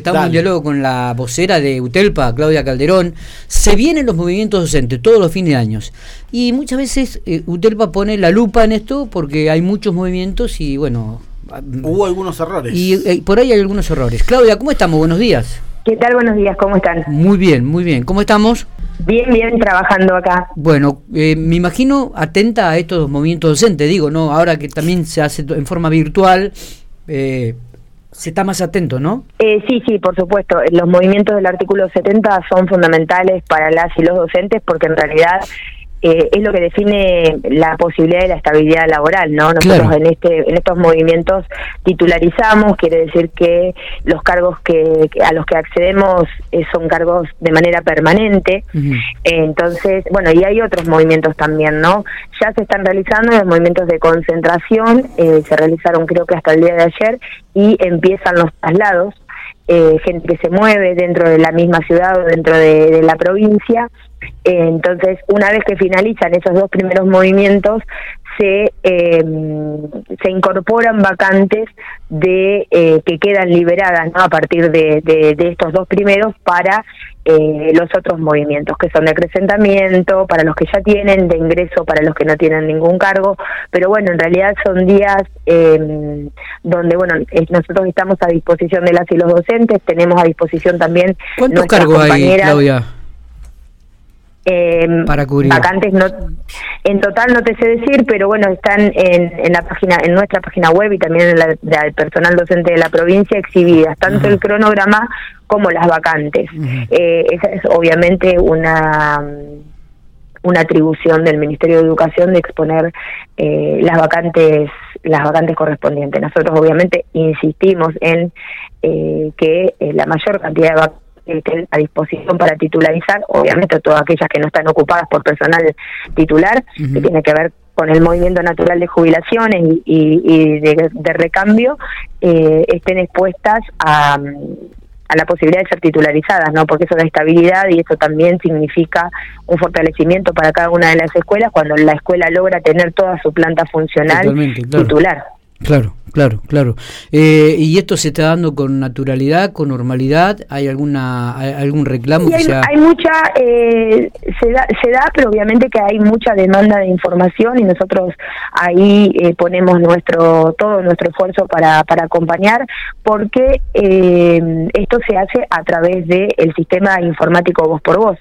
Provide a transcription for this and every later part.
Estamos en diálogo con la vocera de UTELPA, Claudia Calderón. Se vienen los movimientos docentes todos los fines de años. Y muchas veces eh, UTELPA pone la lupa en esto porque hay muchos movimientos y bueno... Hubo algunos errores. Y eh, por ahí hay algunos errores. Claudia, ¿cómo estamos? Buenos días. ¿Qué tal? Buenos días, ¿cómo están? Muy bien, muy bien. ¿Cómo estamos? Bien, bien, trabajando acá. Bueno, eh, me imagino atenta a estos movimientos docentes, digo, ¿no? Ahora que también se hace en forma virtual, eh, se está más atento, ¿no? Eh, sí, sí, por supuesto. Los movimientos del artículo 70 son fundamentales para las y los docentes porque en realidad eh, es lo que define la posibilidad de la estabilidad laboral, ¿no? Nosotros en este en estos movimientos titularizamos, quiere decir que los cargos que, a los que accedemos eh, son cargos de manera permanente. entonces, bueno, y hay otros movimientos también, ¿no? Ya se están realizando los movimientos de concentración, eh, se realizaron creo que hasta el día de ayer y empiezan los traslados. Gente que se mueve dentro de la misma ciudad o dentro de la provincia. Entonces, una vez que finalizan esos dos primeros movimientos, se, eh, se incorporan vacantes de eh, que quedan liberadas ¿no? a partir de, de, estos dos primeros para eh, los otros movimientos, que son de acrecentamiento, para los que ya tienen, de ingreso para los que no tienen ningún cargo. Pero bueno, en realidad son días em, donde, bueno, nosotros estamos a disposición de las y los docentes, tenemos a disposición también. ¿Cuántos cargos hay, Claudia? Eh, para cubrir. vacantes no en total no te sé decir pero bueno están en, en la página en nuestra página web y también en la del personal docente de la provincia exhibidas tanto el cronograma como las vacantes. Eh, esa es obviamente una una atribución del Ministerio de Educación de exponer eh, las vacantes las vacantes correspondientes. Nosotros obviamente insistimos en eh, que la mayor cantidad de vacantes a disposición para titularizar, obviamente todas aquellas que no están ocupadas por personal titular, que tiene que ver con el movimiento natural de jubilaciones y, de, recambio, eh, estén expuestas a, a la posibilidad de ser titularizadas, ¿no? Porque eso da estabilidad y eso también significa un fortalecimiento para cada una de las escuelas cuando la escuela logra tener toda su planta funcional titular. Claro, claro, claro. Eh, ¿Y esto se está dando con naturalidad, con normalidad? ¿Hay alguna algún reclamo? hay, hay, mucha, eh, se, da, se da, pero obviamente que hay mucha demanda de información y nosotros ahí eh, ponemos nuestro todo nuestro esfuerzo para, para acompañar porque esto se hace a través del el sistema informático voz por voz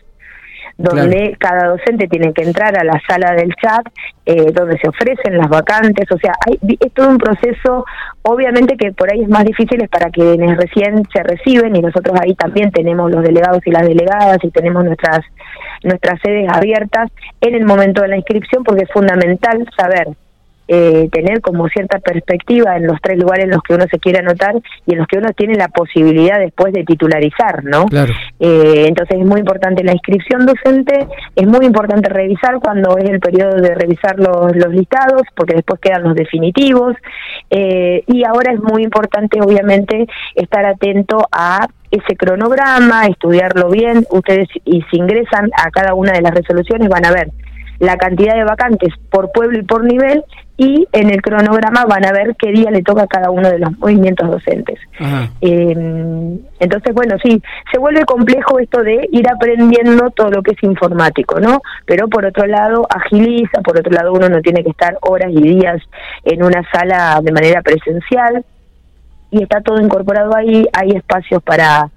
donde cada docente tiene que entrar a la sala del chat, eh, donde se ofrecen las vacantes, o sea, hay, es todo un proceso, obviamente que por ahí es más difícil es para quienes recién se reciben y nosotros ahí también tenemos los delegados y las delegadas y tenemos nuestras nuestras sedes abiertas en el momento de la inscripción porque es fundamental saber eh, tener como cierta perspectiva en los tres lugares en los que uno se quiere anotar y en los que uno tiene la posibilidad después de titularizar, ¿no? Eh, entonces es muy importante la inscripción docente, es muy importante revisar cuando es el periodo de revisar los, los listados, porque después quedan los definitivos, eh, y ahora es muy importante, obviamente, estar atento a ese cronograma, estudiarlo bien, ustedes y si ingresan a cada una de las resoluciones van a ver la cantidad de vacantes por pueblo y por nivel y en el cronograma van a ver qué día le toca a cada uno de los movimientos docentes. Eh, entonces, bueno, sí, se vuelve complejo esto de ir aprendiendo todo lo que es informático, ¿no? Pero por otro lado, agiliza, por otro lado, uno no tiene que estar horas y días en una sala de manera presencial y está todo incorporado ahí, hay espacios para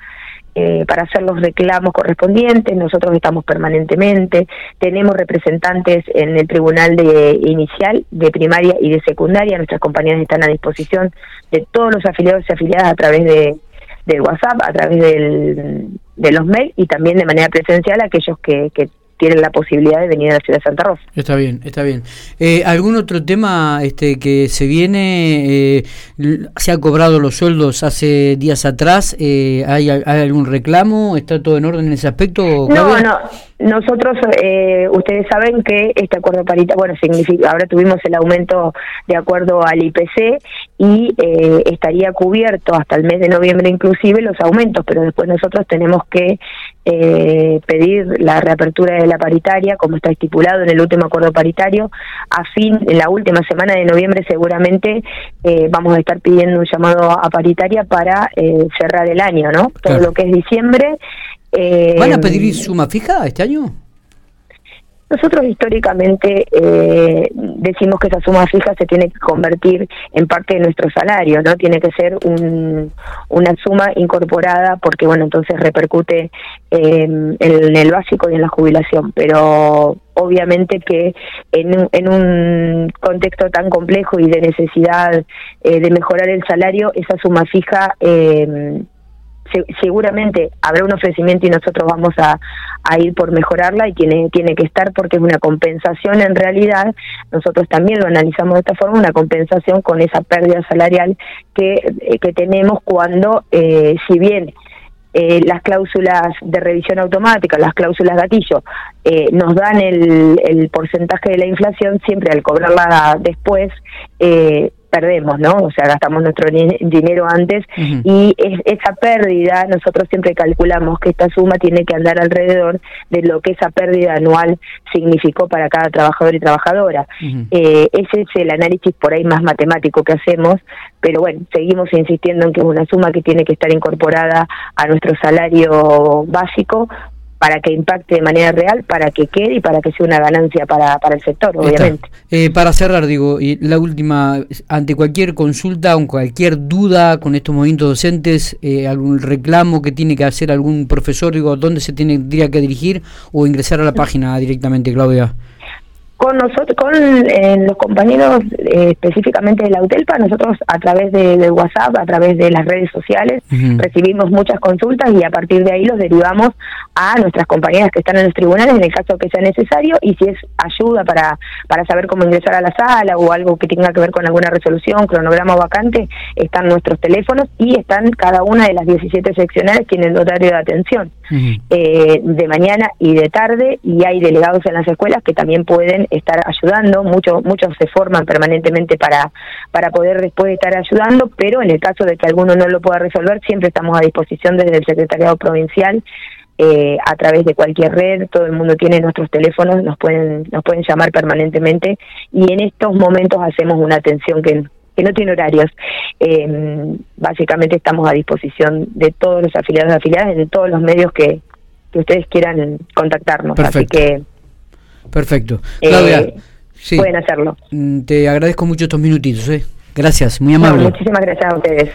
eh, para hacer los reclamos correspondientes, nosotros estamos permanentemente, tenemos representantes en el tribunal de inicial, de primaria y de secundaria, nuestras compañeras están a disposición de todos los afiliados y afiliadas a través de del WhatsApp, a través del, de los mails y también de manera presencial aquellos que, que tienen la posibilidad de venir a la ciudad de Santa Rosa. Está bien, está bien. Eh, ¿Algún otro tema este, que se viene? Eh, ¿Se ha cobrado los sueldos hace días atrás? Eh, ¿hay, algún reclamo? ¿Está todo en orden en ese aspecto? No, no, nosotros, eh, ustedes saben que este acuerdo paritario, bueno, significa, ahora tuvimos el aumento de acuerdo al IPC y eh, estaría cubierto hasta el mes de noviembre inclusive los aumentos, pero después nosotros tenemos que eh, pedir la reapertura de la paritaria, como está estipulado en el último acuerdo paritario, a fin, en la última semana de noviembre seguramente eh, vamos a estar pidiendo un llamado a paritaria para eh, cerrar el año, ¿no? Todo lo que es diciembre. Eh, ¿Van a pedir suma fija este año? Nosotros históricamente eh, decimos que esa suma fija se tiene que convertir en parte de nuestro salario, ¿no? Tiene que ser un, una suma incorporada porque, bueno, entonces repercute en, el básico y en la jubilación, pero obviamente que en, en un contexto tan complejo y de necesidad eh, de mejorar el salario, esa suma fija seguramente habrá un ofrecimiento y nosotros vamos a, ir por mejorarla y tiene, tiene que estar porque es una compensación en realidad, nosotros también lo analizamos de esta forma, una compensación con esa pérdida salarial que, eh, que tenemos cuando, eh, si bien eh, las cláusulas de revisión automática, las cláusulas gatillo, eh, nos dan el, el porcentaje de la inflación, siempre al cobrarla después, eh, perdemos, ¿no? O sea, gastamos nuestro dinero antes y esa pérdida, nosotros siempre calculamos que esta suma tiene que andar alrededor de lo que esa pérdida anual significó para cada trabajador y trabajadora. eh, ese es el análisis por ahí más matemático que hacemos, pero bueno, seguimos insistiendo en que es una suma que tiene que estar incorporada a nuestro salario básico para que impacte de manera real, para que quede y para que sea una ganancia para, para el sector, obviamente. Eh, para cerrar, digo, y la última, ante cualquier consulta o cualquier duda con estos movimientos docentes, eh, algún reclamo que tiene que hacer algún profesor, digo, ¿dónde se tiene, tendría que dirigir o ingresar a la página directamente, Claudia? Con nosotros, con eh, los compañeros eh, específicamente de la UTELPA, nosotros a través de, WhatsApp, a través de las redes sociales, recibimos muchas consultas y a partir de ahí los derivamos a nuestras compañeras que están en los tribunales en el caso que sea necesario y si es ayuda para, para saber cómo ingresar a la sala o algo que tenga que ver con alguna resolución, cronograma vacante, están nuestros teléfonos y están cada una de las 17 seccionales tienen horario de atención eh, de mañana y de tarde y hay delegados en las escuelas que también pueden estar ayudando, muchos muchos se forman permanentemente para, para poder después estar ayudando, pero en el caso de que alguno no lo pueda resolver, siempre estamos a disposición desde el Secretariado Provincial eh, a través de cualquier red, todo el mundo tiene nuestros teléfonos, nos pueden, nos pueden llamar permanentemente y en estos momentos hacemos una atención que, que no tiene horarios. Eh, básicamente estamos a disposición de todos los afiliados y afiliadas en todos los medios que, que ustedes quieran contactarnos. Así que Perfecto. Eh, Claudia, pueden hacerlo. Mm, te agradezco mucho estos minutitos. ¿eh? Gracias, muy amable. muchísimas gracias a ustedes.